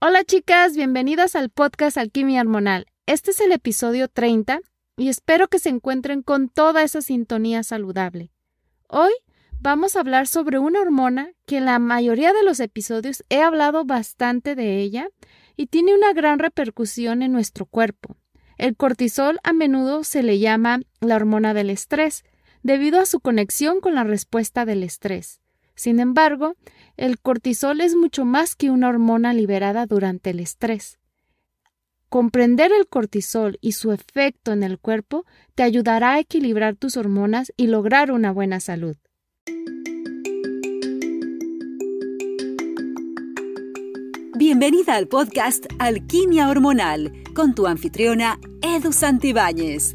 Hola chicas, bienvenidas al podcast Alquimia Hormonal. Este es el episodio 30 y espero que se encuentren con toda esa sintonía saludable. Hoy vamos a hablar sobre una hormona que en la mayoría de los episodios he hablado bastante de ella y tiene una gran repercusión en nuestro cuerpo. El cortisol a menudo se le llama la hormona del estrés, debido a su conexión con la respuesta del estrés. Sin embargo, el cortisol es mucho más que una hormona liberada durante el estrés. Comprender el cortisol y su efecto en el cuerpo te ayudará a equilibrar tus hormonas y lograr una buena salud. Bienvenida al podcast Alquimia Hormonal con tu anfitriona Edu Santibáñez.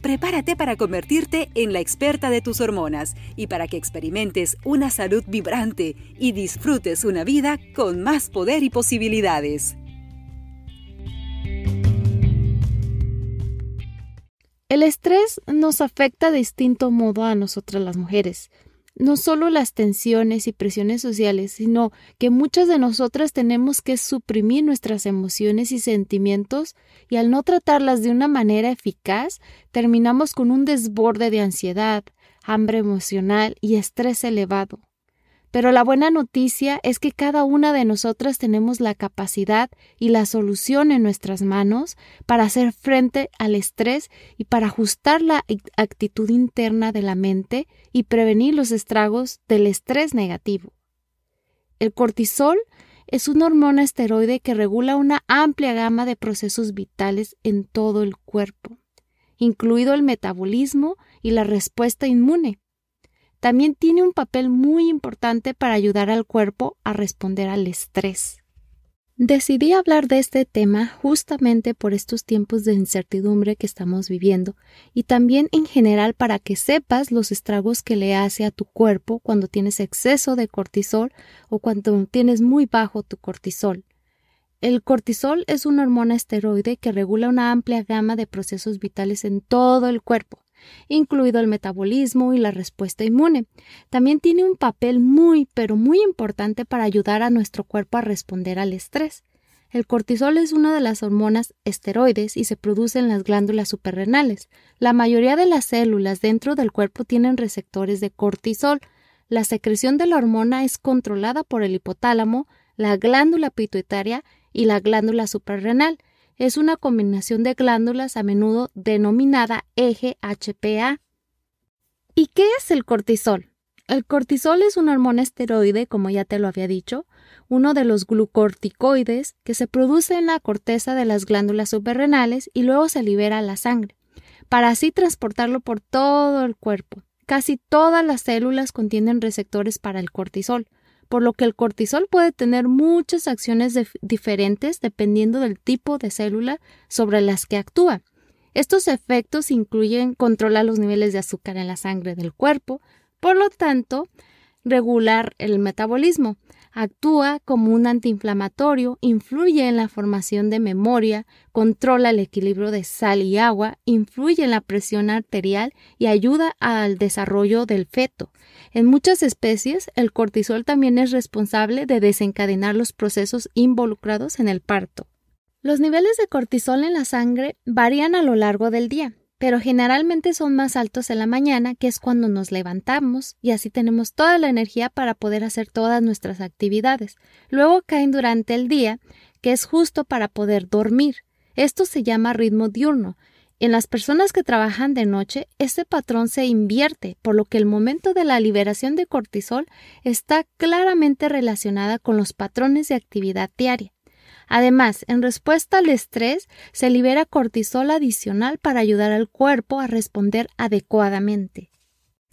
Prepárate para convertirte en la experta de tus hormonas y para que experimentes una salud vibrante y disfrutes una vida con más poder y posibilidades. El estrés nos afecta de distinto modo a nosotras las mujeres no solo las tensiones y presiones sociales, sino que muchas de nosotras tenemos que suprimir nuestras emociones y sentimientos y al no tratarlas de una manera eficaz, terminamos con un desborde de ansiedad, hambre emocional y estrés elevado. Pero la buena noticia es que cada una de nosotras tenemos la capacidad y la solución en nuestras manos para hacer frente al estrés y para ajustar la actitud interna de la mente y prevenir los estragos del estrés negativo. El cortisol es una hormona esteroide que regula una amplia gama de procesos vitales en todo el cuerpo, incluido el metabolismo y la respuesta inmune también tiene un papel muy importante para ayudar al cuerpo a responder al estrés. Decidí hablar de este tema justamente por estos tiempos de incertidumbre que estamos viviendo y también en general para que sepas los estragos que le hace a tu cuerpo cuando tienes exceso de cortisol o cuando tienes muy bajo tu cortisol. El cortisol es una hormona esteroide que regula una amplia gama de procesos vitales en todo el cuerpo, incluido el metabolismo y la respuesta inmune. También tiene un papel muy, pero muy importante para ayudar a nuestro cuerpo a responder al estrés. El cortisol es una de las hormonas esteroides y se produce en las glándulas suprarrenales. La mayoría de las células dentro del cuerpo tienen receptores de cortisol. La secreción de la hormona es controlada por el hipotálamo, la glándula pituitaria y la glándula suprarrenal es una combinación de glándulas a menudo denominada eje HPA. ¿Y qué es el cortisol? El cortisol es una hormona esteroide, como ya te lo había dicho, uno de los glucorticoides que se produce en la corteza de las glándulas suprarrenales y luego se libera a la sangre, para así transportarlo por todo el cuerpo. Casi todas las células contienen receptores para el cortisol, por lo que el cortisol puede tener muchas acciones diferentes dependiendo del tipo de célula sobre las que actúa. Estos efectos incluyen controlar los niveles de azúcar en la sangre del cuerpo, por lo tanto, regular el metabolismo, actúa como un antiinflamatorio, influye en la formación de memoria, controla el equilibrio de sal y agua, influye en la presión arterial y ayuda al desarrollo del feto. En muchas especies, el cortisol también es responsable de desencadenar los procesos involucrados en el parto. Los niveles de cortisol en la sangre varían a lo largo del día pero generalmente son más altos en la mañana, que es cuando nos levantamos y así tenemos toda la energía para poder hacer todas nuestras actividades. Luego caen durante el día, que es justo para poder dormir. Esto se llama ritmo diurno. En las personas que trabajan de noche, este patrón se invierte, por lo que el momento de la liberación de cortisol está claramente relacionada con los patrones de actividad diaria. Además, en respuesta al estrés, se libera cortisol adicional para ayudar al cuerpo a responder adecuadamente.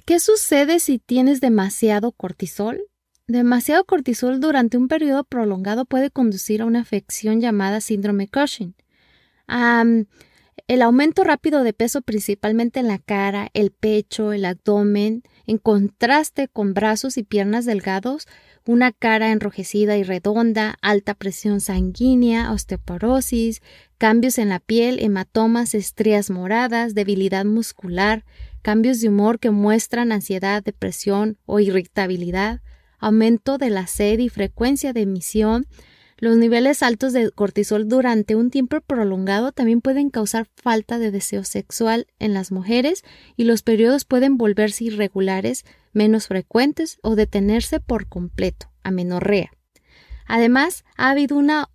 ¿Qué sucede si tienes demasiado cortisol? Demasiado cortisol durante un periodo prolongado puede conducir a una afección llamada síndrome Cushing. El aumento rápido de peso principalmente en la cara, el pecho, el abdomen, en contraste con brazos y piernas delgados, una cara enrojecida y redonda, alta presión sanguínea, osteoporosis, cambios en la piel, hematomas, estrías moradas, debilidad muscular, cambios de humor que muestran ansiedad, depresión o irritabilidad, aumento de la sed y frecuencia de emisión, los niveles altos de cortisol durante un tiempo prolongado también pueden causar falta de deseo sexual en las mujeres y los periodos pueden volverse irregulares, menos frecuentes o detenerse por completo, amenorrea. Además, ha habido una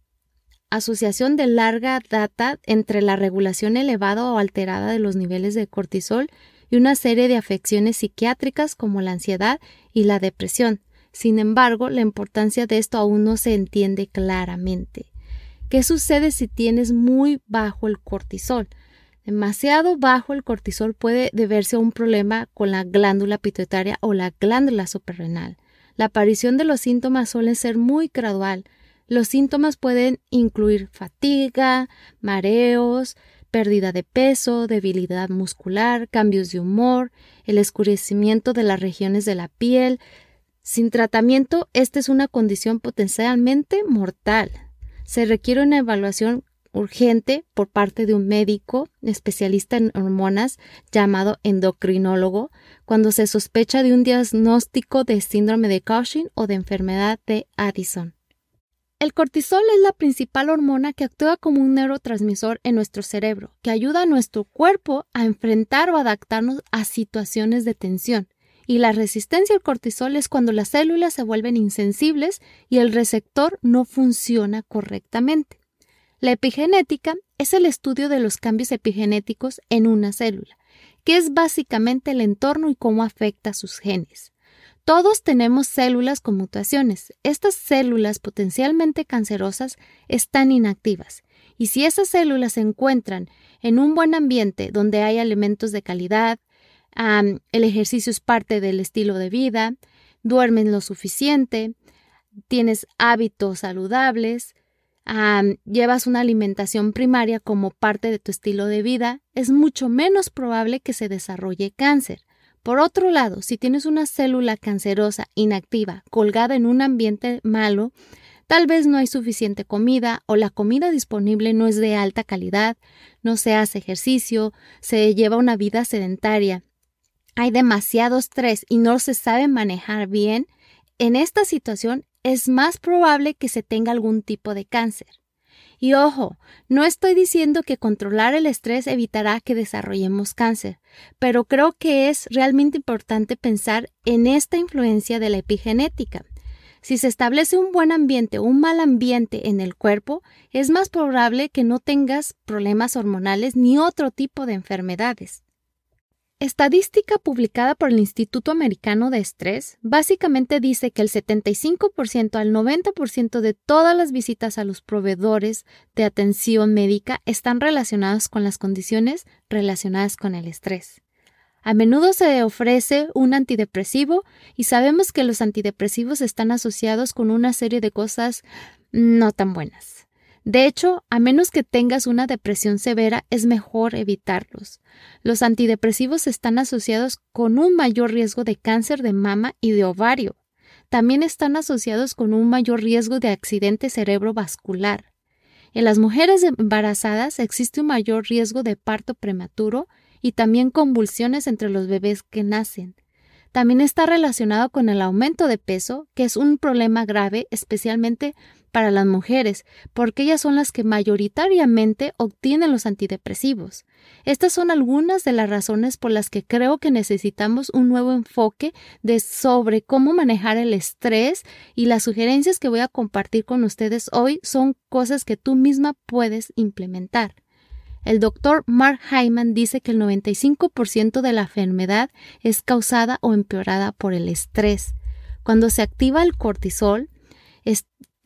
asociación de larga data entre la regulación elevada o alterada de los niveles de cortisol y una serie de afecciones psiquiátricas como la ansiedad y la depresión, sin embargo, la importancia de esto aún no se entiende claramente. ¿Qué sucede si tienes muy bajo el cortisol? Demasiado bajo el cortisol puede deberse a un problema con la glándula pituitaria o la glándula suprarrenal. La aparición de los síntomas suele ser muy gradual. Los síntomas pueden incluir fatiga, mareos, pérdida de peso, debilidad muscular, cambios de humor, el escurecimiento de las regiones de la piel, sin tratamiento, esta es una condición potencialmente mortal. Se requiere una evaluación urgente por parte de un médico especialista en hormonas llamado endocrinólogo cuando se sospecha de un diagnóstico de síndrome de Cushing o de enfermedad de Addison. El cortisol es la principal hormona que actúa como un neurotransmisor en nuestro cerebro, que ayuda a nuestro cuerpo a enfrentar o adaptarnos a situaciones de tensión y la resistencia al cortisol es cuando las células se vuelven insensibles y el receptor no funciona correctamente. La epigenética es el estudio de los cambios epigenéticos en una célula, que es básicamente el entorno y cómo afecta a sus genes. Todos tenemos células con mutaciones. Estas células potencialmente cancerosas están inactivas y si esas células se encuentran en un buen ambiente donde hay alimentos de calidad, el ejercicio es parte del estilo de vida, duermes lo suficiente, tienes hábitos saludables, llevas una alimentación primaria como parte de tu estilo de vida, es mucho menos probable que se desarrolle cáncer. Por otro lado, si tienes una célula cancerosa inactiva colgada en un ambiente malo, tal vez no hay suficiente comida o la comida disponible no es de alta calidad, no se hace ejercicio, se lleva una vida sedentaria hay demasiado estrés y no se sabe manejar bien, en esta situación es más probable que se tenga algún tipo de cáncer. Y ojo, no estoy diciendo que controlar el estrés evitará que desarrollemos cáncer, pero creo que es realmente importante pensar en esta influencia de la epigenética. Si se establece un buen ambiente o un mal ambiente en el cuerpo, es más probable que no tengas problemas hormonales ni otro tipo de enfermedades. Estadística publicada por el Instituto Americano de Estrés básicamente dice que el 75% al 90% de todas las visitas a los proveedores de atención médica están relacionadas con las condiciones relacionadas con el estrés. A menudo se ofrece un antidepresivo y sabemos que los antidepresivos están asociados con una serie de cosas no tan buenas. De hecho, a menos que tengas una depresión severa, es mejor evitarlos. Los antidepresivos están asociados con un mayor riesgo de cáncer de mama y de ovario. También están asociados con un mayor riesgo de accidente cerebrovascular. En las mujeres embarazadas existe un mayor riesgo de parto prematuro y también convulsiones entre los bebés que nacen. También está relacionado con el aumento de peso, que es un problema grave especialmente para las mujeres, porque ellas son las que mayoritariamente obtienen los antidepresivos. Estas son algunas de las razones por las que creo que necesitamos un nuevo enfoque de sobre cómo manejar el estrés y las sugerencias que voy a compartir con ustedes hoy son cosas que tú misma puedes implementar. El doctor Mark Hyman dice que el 95% de la enfermedad es causada o empeorada por el estrés. Cuando se activa el cortisol,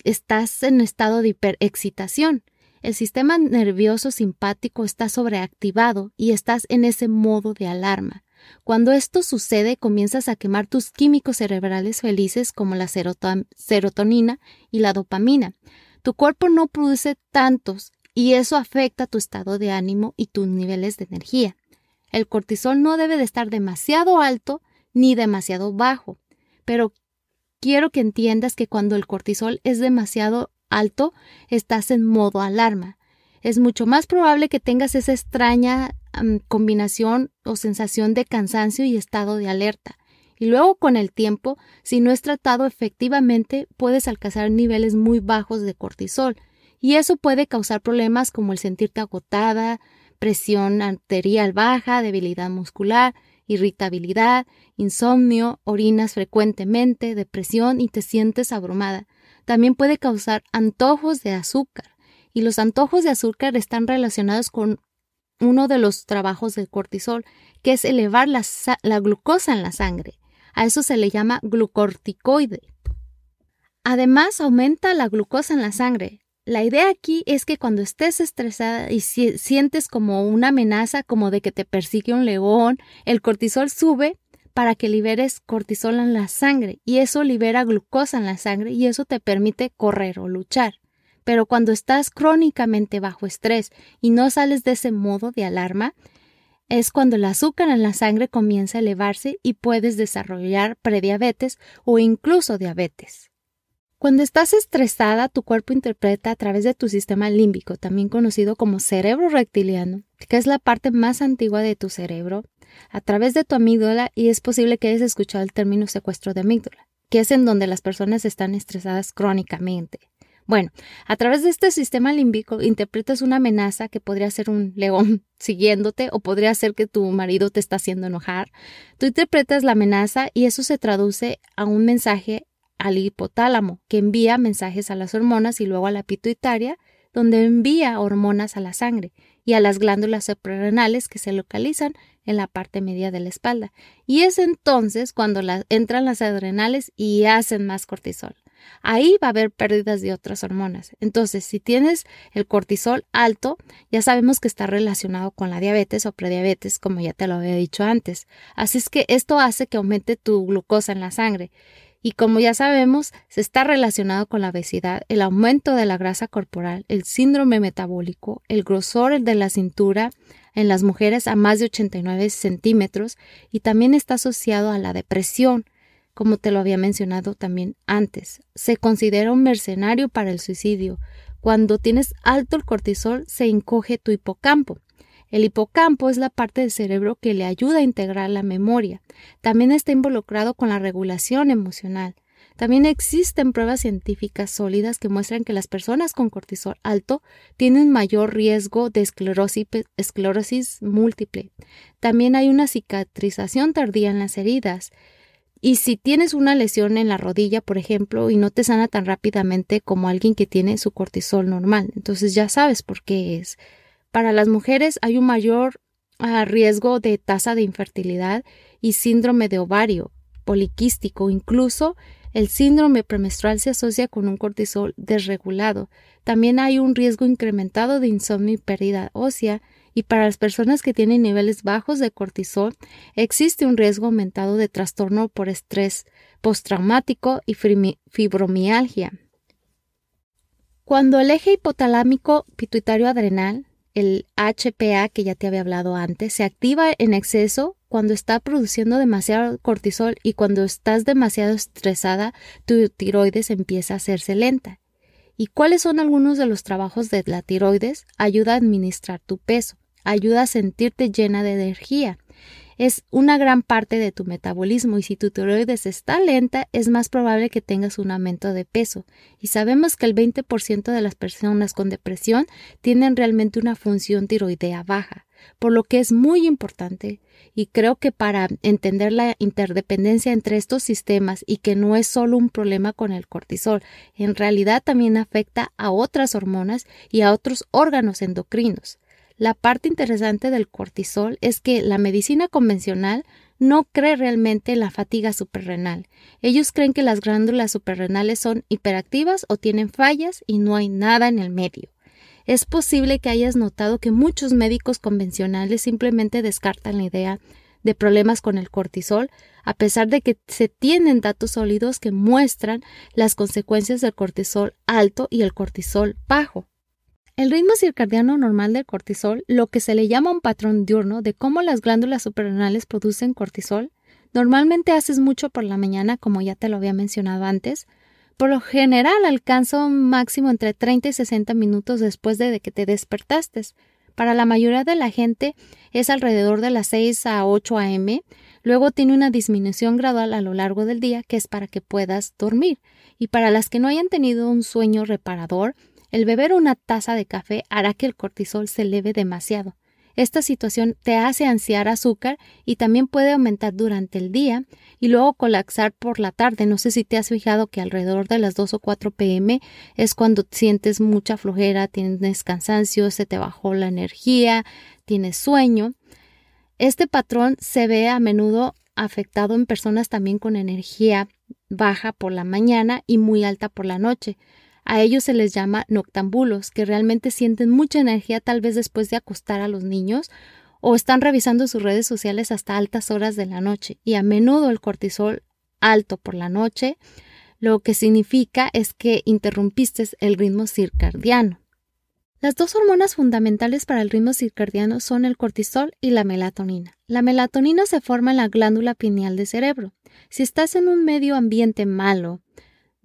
estás en estado de hiperexcitación. El sistema nervioso simpático está sobreactivado y estás en ese modo de alarma. Cuando esto sucede, comienzas a quemar tus químicos cerebrales felices como la serotonina y la dopamina. Tu cuerpo no produce tantos y eso afecta tu estado de ánimo y tus niveles de energía. El cortisol no debe de estar demasiado alto ni demasiado bajo, pero quiero que entiendas que cuando el cortisol es demasiado alto, estás en modo alarma. Es mucho más probable que tengas esa extraña combinación o sensación de cansancio y estado de alerta. Y luego con el tiempo, si no es tratado efectivamente, puedes alcanzar niveles muy bajos de cortisol. Y eso puede causar problemas como el sentirte agotada, presión arterial baja, debilidad muscular, irritabilidad, insomnio, orinas frecuentemente, depresión y te sientes abrumada. También puede causar antojos de azúcar. Y los antojos de azúcar están relacionados con uno de los trabajos del cortisol, que es elevar la, la glucosa en la sangre. A eso se le llama glucorticoide. Además, aumenta la glucosa en la sangre. La idea aquí es que cuando estés estresada y sientes como una amenaza, como de que te persigue un león, el cortisol sube para que liberes cortisol en la sangre y eso libera glucosa en la sangre y eso te permite correr o luchar. Pero cuando estás crónicamente bajo estrés y no sales de ese modo de alarma, es cuando el azúcar en la sangre comienza a elevarse y puedes desarrollar prediabetes o incluso diabetes. Cuando estás estresada, tu cuerpo interpreta a través de tu sistema límbico, también conocido como cerebro reptiliano, que es la parte más antigua de tu cerebro, a través de tu amígdala y es posible que hayas escuchado el término secuestro de amígdala, que es en donde las personas están estresadas crónicamente. Bueno, a través de este sistema límbico interpretas una amenaza que podría ser un león siguiéndote o podría ser que tu marido te está haciendo enojar. Tú interpretas la amenaza y eso se traduce a un mensaje al hipotálamo, que envía mensajes a las hormonas y luego a la pituitaria, donde envía hormonas a la sangre y a las glándulas suprarrenales que se localizan en la parte media de la espalda. Y es entonces cuando entran las adrenales y hacen más cortisol ahí va a haber pérdidas de otras hormonas. Entonces, si tienes el cortisol alto, ya sabemos que está relacionado con la diabetes o prediabetes, como ya te lo había dicho antes. Así es que esto hace que aumente tu glucosa en la sangre. Y como ya sabemos, se está relacionado con la obesidad, el aumento de la grasa corporal, el síndrome metabólico, el grosor de la cintura en las mujeres a más de 89 centímetros y también está asociado a la depresión, como te lo había mencionado también antes. Se considera un mercenario para el suicidio. Cuando tienes alto el cortisol, se encoge tu hipocampo. El hipocampo es la parte del cerebro que le ayuda a integrar la memoria. También está involucrado con la regulación emocional. También existen pruebas científicas sólidas que muestran que las personas con cortisol alto tienen mayor riesgo de esclerosis, múltiple. También hay una cicatrización tardía en las heridas y si tienes una lesión en la rodilla, por ejemplo, y no te sana tan rápidamente como alguien que tiene su cortisol normal, entonces ya sabes por qué es. Para las mujeres hay un mayor ah, riesgo de tasa de infertilidad y síndrome de ovario poliquístico, incluso el síndrome premenstrual se asocia con un cortisol desregulado. También hay un riesgo incrementado de insomnio y pérdida ósea y para las personas que tienen niveles bajos de cortisol existe un riesgo aumentado de trastorno por estrés postraumático y fibromialgia. Cuando el eje hipotalámico pituitario adrenal, el HPA que ya te había hablado antes, se activa en exceso, cuando está produciendo demasiado cortisol y cuando estás demasiado estresada, tu tiroides empieza a hacerse lenta. ¿Y cuáles son algunos de los trabajos de la tiroides? Ayuda a administrar tu peso ayuda a sentirte llena de energía. Es una gran parte de tu metabolismo y si tu tiroides está lenta es más probable que tengas un aumento de peso. Y sabemos que el 20% de las personas con depresión tienen realmente una función tiroidea baja, por lo que es muy importante y creo que para entender la interdependencia entre estos sistemas y que no es solo un problema con el cortisol, en realidad también afecta a otras hormonas y a otros órganos endocrinos. La parte interesante del cortisol es que la medicina convencional no cree realmente en la fatiga suprarrenal. Ellos creen que las glándulas suprarrenales son hiperactivas o tienen fallas y no hay nada en el medio. Es posible que hayas notado que muchos médicos convencionales simplemente descartan la idea de problemas con el cortisol, a pesar de que se tienen datos sólidos que muestran las consecuencias del cortisol alto y el cortisol bajo. El ritmo circadiano normal del cortisol, lo que se le llama un patrón diurno de cómo las glándulas suprarrenales producen cortisol, normalmente haces mucho por la mañana, como ya te lo había mencionado antes. Por lo general alcanza un máximo entre 30 y 60 minutos después de que te despertaste. Para la mayoría de la gente es alrededor de las 6 a 8 a.m. Luego tiene una disminución gradual a lo largo del día que es para que puedas dormir. Y para las que no hayan tenido un sueño reparador, el beber una taza de café hará que el cortisol se eleve demasiado. Esta situación te hace ansiar azúcar y también puede aumentar durante el día y luego colapsar por la tarde. No sé si te has fijado que alrededor de las 2 o 4 pm es cuando sientes mucha flojera, tienes cansancio, se te bajó la energía, tienes sueño. Este patrón se ve a menudo afectado en personas también con energía baja por la mañana y muy alta por la noche. A ellos se les llama noctambulos, que realmente sienten mucha energía tal vez después de acostar a los niños o están revisando sus redes sociales hasta altas horas de la noche y a menudo el cortisol alto por la noche, lo que significa es que interrumpiste el ritmo circadiano. Las dos hormonas fundamentales para el ritmo circadiano son el cortisol y la melatonina. La melatonina se forma en la glándula pineal del cerebro. Si estás en un medio ambiente malo,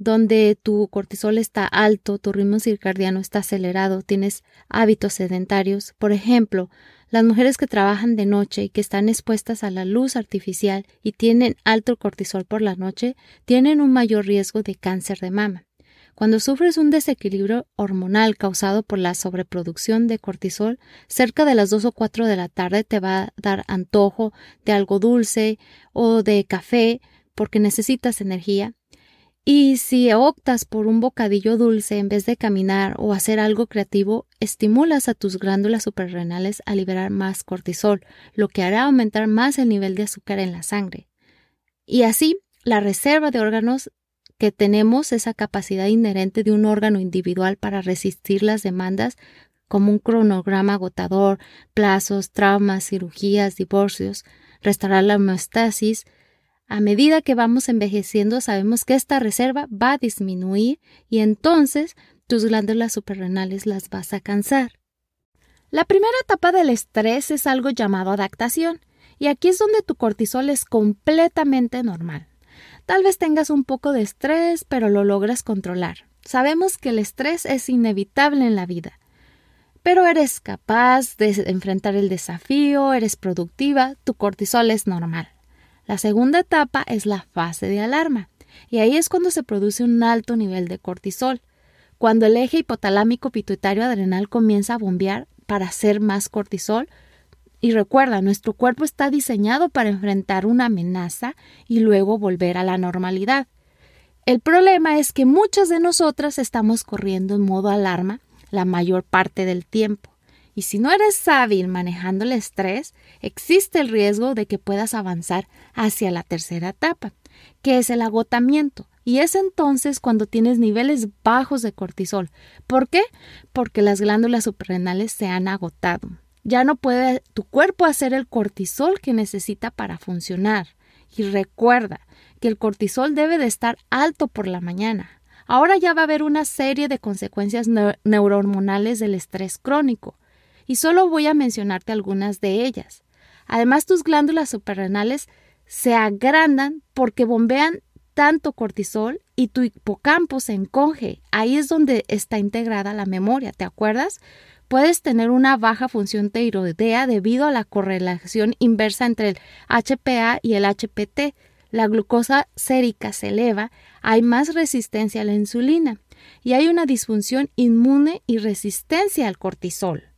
donde tu cortisol está alto, tu ritmo circadiano está acelerado, tienes hábitos sedentarios. Por ejemplo, las mujeres que trabajan de noche y que están expuestas a la luz artificial y tienen alto cortisol por la noche, tienen un mayor riesgo de cáncer de mama. Cuando sufres un desequilibrio hormonal causado por la sobreproducción de cortisol, cerca de las 2 o 4 de la tarde te va a dar antojo de algo dulce o de café porque necesitas energía y si optas por un bocadillo dulce en vez de caminar o hacer algo creativo, estimulas a tus glándulas suprarrenales a liberar más cortisol, lo que hará aumentar más el nivel de azúcar en la sangre. Y así, la reserva de órganos que tenemos, esa capacidad inherente de un órgano individual para resistir las demandas, como un cronograma agotador, plazos, traumas, cirugías, divorcios, restaurar la homeostasis, a medida que vamos envejeciendo, sabemos que esta reserva va a disminuir y entonces tus glándulas suprarrenales las vas a cansar. La primera etapa del estrés es algo llamado adaptación, y aquí es donde tu cortisol es completamente normal. Tal vez tengas un poco de estrés, pero lo logras controlar. Sabemos que el estrés es inevitable en la vida, pero eres capaz de enfrentar el desafío, eres productiva, tu cortisol es normal. La segunda etapa es la fase de alarma, y ahí es cuando se produce un alto nivel de cortisol, cuando el eje hipotalámico pituitario adrenal comienza a bombear para hacer más cortisol. Y recuerda, nuestro cuerpo está diseñado para enfrentar una amenaza y luego volver a la normalidad. El problema es que muchas de nosotras estamos corriendo en modo alarma la mayor parte del tiempo. Y si no eres hábil manejando el estrés, existe el riesgo de que puedas avanzar hacia la tercera etapa, que es el agotamiento. Y es entonces cuando tienes niveles bajos de cortisol. ¿Por qué? Porque las glándulas suprarrenales se han agotado. Ya no puede tu cuerpo hacer el cortisol que necesita para funcionar. Y recuerda que el cortisol debe de estar alto por la mañana. Ahora ya va a haber una serie de consecuencias neurohormonales del estrés crónico y solo voy a mencionarte algunas de ellas. Además, tus glándulas suprarrenales se agrandan porque bombean tanto cortisol y tu hipocampo se encoge. Ahí es donde está integrada la memoria, ¿te acuerdas? Puedes tener una baja función tiroidea debido a la correlación inversa entre el HPA y el HPT. La glucosa sérica se eleva, hay más resistencia a la insulina y hay una disfunción inmune y resistencia al cortisol.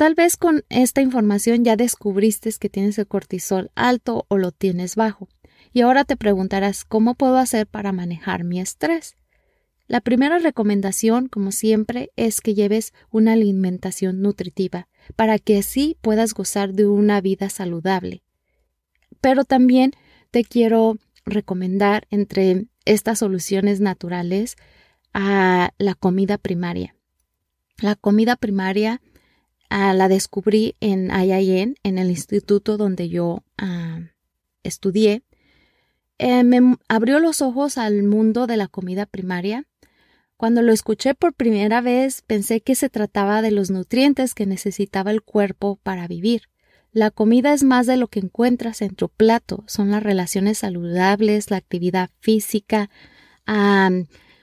Tal vez con esta información ya descubriste que tienes el cortisol alto o lo tienes bajo. Y ahora te preguntarás cómo puedo hacer para manejar mi estrés. La primera recomendación, como siempre, es que lleves una alimentación nutritiva para que así puedas gozar de una vida saludable. Pero también te quiero recomendar entre estas soluciones naturales a la comida primaria. La comida primaria Ah, la descubrí en IIN, en el instituto donde yo ah, estudié. Eh, me abrió los ojos al mundo de la comida primaria Cuando lo escuché por primera vez pensé que se trataba de los nutrientes que necesitaba el cuerpo para vivir. La comida es más de lo que encuentras en tu plato, son las relaciones saludables, la actividad física,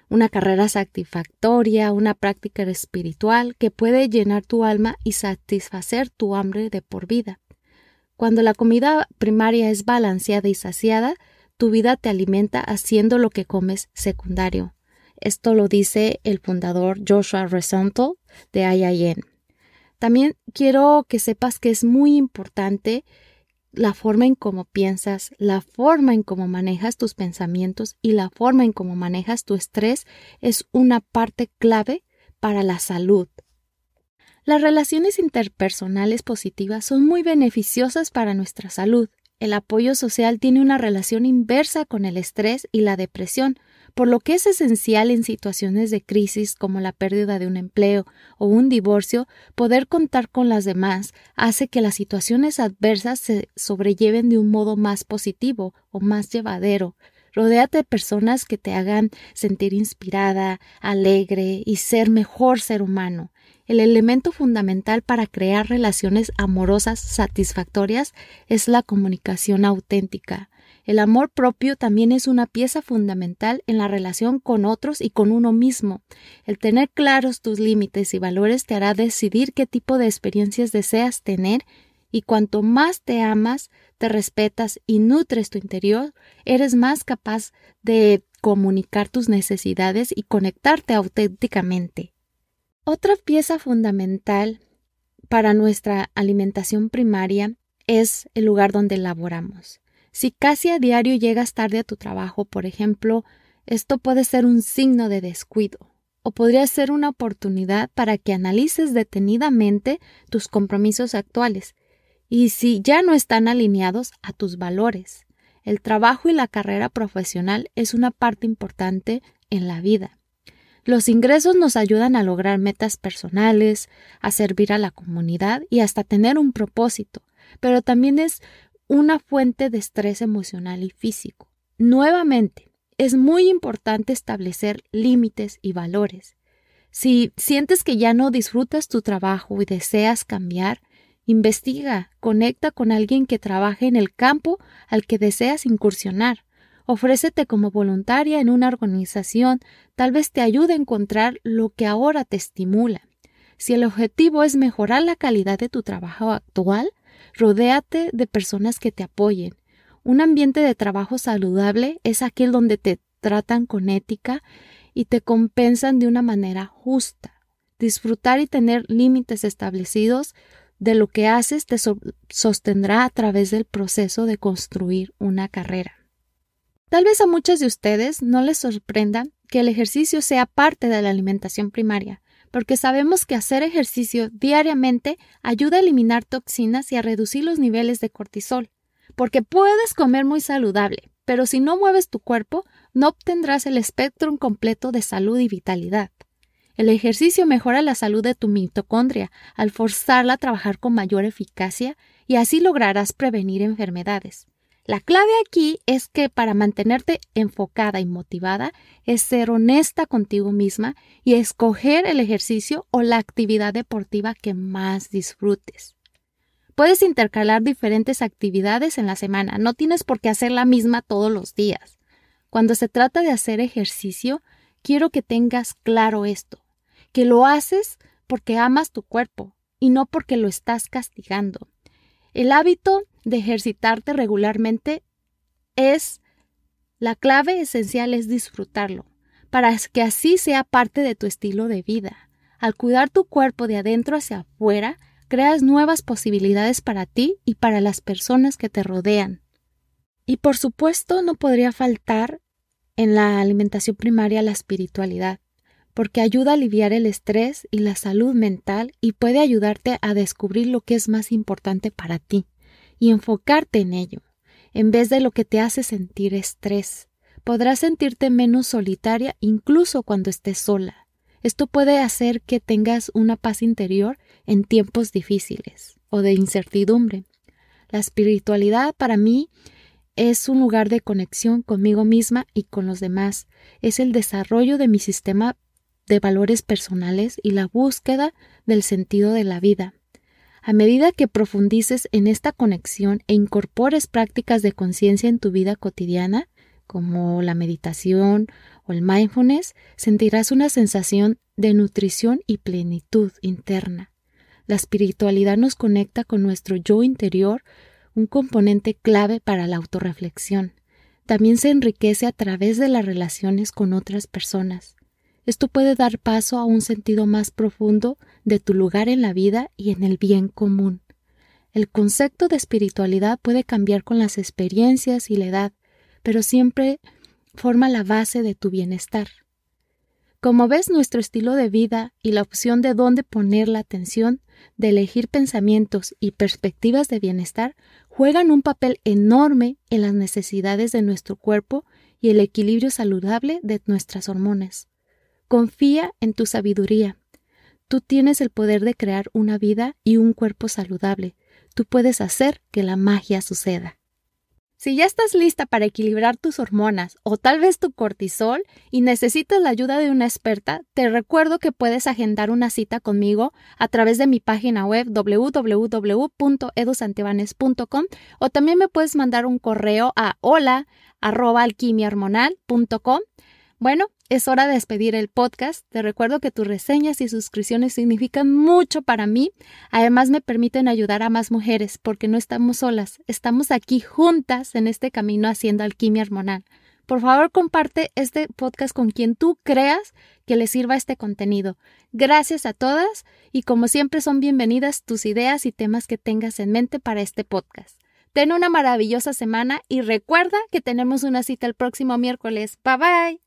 una carrera satisfactoria, una práctica espiritual que puede llenar tu alma y satisfacer tu hambre de por vida. Cuando la comida primaria es balanceada y saciada, tu vida te alimenta haciendo lo que comes secundario. Esto lo dice el fundador Joshua Resental de IIN. También quiero que sepas que es muy importante la forma en cómo piensas, la forma en cómo manejas tus pensamientos y la forma en cómo manejas tu estrés es una parte clave para la salud. Las relaciones interpersonales positivas son muy beneficiosas para nuestra salud. El apoyo social tiene una relación inversa con el estrés y la depresión, por lo que es esencial en situaciones de crisis como la pérdida de un empleo o un divorcio, poder contar con las demás hace que las situaciones adversas se sobrelleven de un modo más positivo o más llevadero. Rodéate de personas que te hagan sentir inspirada, alegre y ser mejor ser humano. El elemento fundamental para crear relaciones amorosas satisfactorias es la comunicación auténtica. El amor propio también es una pieza fundamental en la relación con otros y con uno mismo. El tener claros tus límites y valores te hará decidir qué tipo de experiencias deseas tener y cuanto más te amas, te respetas y nutres tu interior, eres más capaz de comunicar tus necesidades y conectarte auténticamente. Otra pieza fundamental para nuestra alimentación primaria es el lugar donde laboramos. Si casi a diario llegas tarde a tu trabajo, por ejemplo, esto puede ser un signo de descuido o podría ser una oportunidad para que analices detenidamente tus compromisos actuales y si ya no están alineados a tus valores. El trabajo y la carrera profesional es una parte importante en la vida. Los ingresos nos ayudan a lograr metas personales, a servir a la comunidad y hasta tener un propósito, pero también es una fuente de estrés emocional y físico. Nuevamente, es muy importante establecer límites y valores. Si sientes que ya no disfrutas tu trabajo y deseas cambiar, investiga, conecta con alguien que trabaje en el campo al que deseas incursionar. Ofrécete como voluntaria en una organización, tal vez te ayude a encontrar lo que ahora te estimula. Si el objetivo es mejorar la calidad de tu trabajo actual, Rodéate de personas que te apoyen. Un ambiente de trabajo saludable es aquel donde te tratan con ética y te compensan de una manera justa. Disfrutar y tener límites establecidos de lo que haces te sostendrá a través del proceso de construir una carrera. Tal vez a muchos de ustedes no les sorprenda que el ejercicio sea parte de la alimentación primaria, porque sabemos que hacer ejercicio diariamente ayuda a eliminar toxinas y a reducir los niveles de cortisol, porque puedes comer muy saludable, pero si no mueves tu cuerpo, no obtendrás el espectro completo de salud y vitalidad. El ejercicio mejora la salud de tu mitocondria al forzarla a trabajar con mayor eficacia y así lograrás prevenir enfermedades. La clave aquí es que para mantenerte enfocada y motivada es ser honesta contigo misma y escoger el ejercicio o la actividad deportiva que más disfrutes. Puedes intercalar diferentes actividades en la semana, no tienes por qué hacer la misma todos los días. Cuando se trata de hacer ejercicio, quiero que tengas claro esto, que lo haces porque amas tu cuerpo y no porque lo estás castigando. El hábito de ejercitarte regularmente es la clave esencial es disfrutarlo, para que así sea parte de tu estilo de vida. Al cuidar tu cuerpo de adentro hacia afuera, creas nuevas posibilidades para ti y para las personas que te rodean. Y por supuesto no podría faltar en la alimentación primaria la espiritualidad, porque ayuda a aliviar el estrés y la salud mental y puede ayudarte a descubrir lo que es más importante para ti y enfocarte en ello, en vez de lo que te hace sentir estrés. Podrás sentirte menos solitaria incluso cuando estés sola. Esto puede hacer que tengas una paz interior en tiempos difíciles o de incertidumbre. La espiritualidad para mí es un lugar de conexión conmigo misma y con los demás. Es el desarrollo de mi sistema de valores personales y la búsqueda del sentido de la vida. A medida que profundices en esta conexión e incorpores prácticas de conciencia en tu vida cotidiana, como la meditación o el mindfulness, sentirás una sensación de nutrición y plenitud interna. La espiritualidad nos conecta con nuestro yo interior, un componente clave para la autorreflexión. También se enriquece a través de las relaciones con otras personas. Esto puede dar paso a un sentido más profundo de tu lugar en la vida y en el bien común. El concepto de espiritualidad puede cambiar con las experiencias y la edad, pero siempre forma la base de tu bienestar. Como ves, nuestro estilo de vida y la opción de dónde poner la atención, de elegir pensamientos y perspectivas de bienestar, juegan un papel enorme en las necesidades de nuestro cuerpo y el equilibrio saludable de nuestras hormonas. Confía en tu sabiduría. Tú tienes el poder de crear una vida y un cuerpo saludable. Tú puedes hacer que la magia suceda. Si ya estás lista para equilibrar tus hormonas o tal vez tu cortisol y necesitas la ayuda de una experta, te recuerdo que puedes agendar una cita conmigo a través de mi página web www.edusantibanes.com o también me puedes mandar un correo a hola@alquimiahormonal.com. Bueno, es hora de despedir el podcast. Te recuerdo que tus reseñas y suscripciones significan mucho para mí. Además me permiten ayudar a más mujeres porque no estamos solas, estamos aquí juntas en este camino haciendo alquimia hormonal. Por favor, comparte este podcast con quien tú creas que le sirva este contenido. Gracias a todas y como siempre son bienvenidas tus ideas y temas que tengas en mente para este podcast. Ten una maravillosa semana y recuerda que tenemos una cita el próximo miércoles. Bye bye.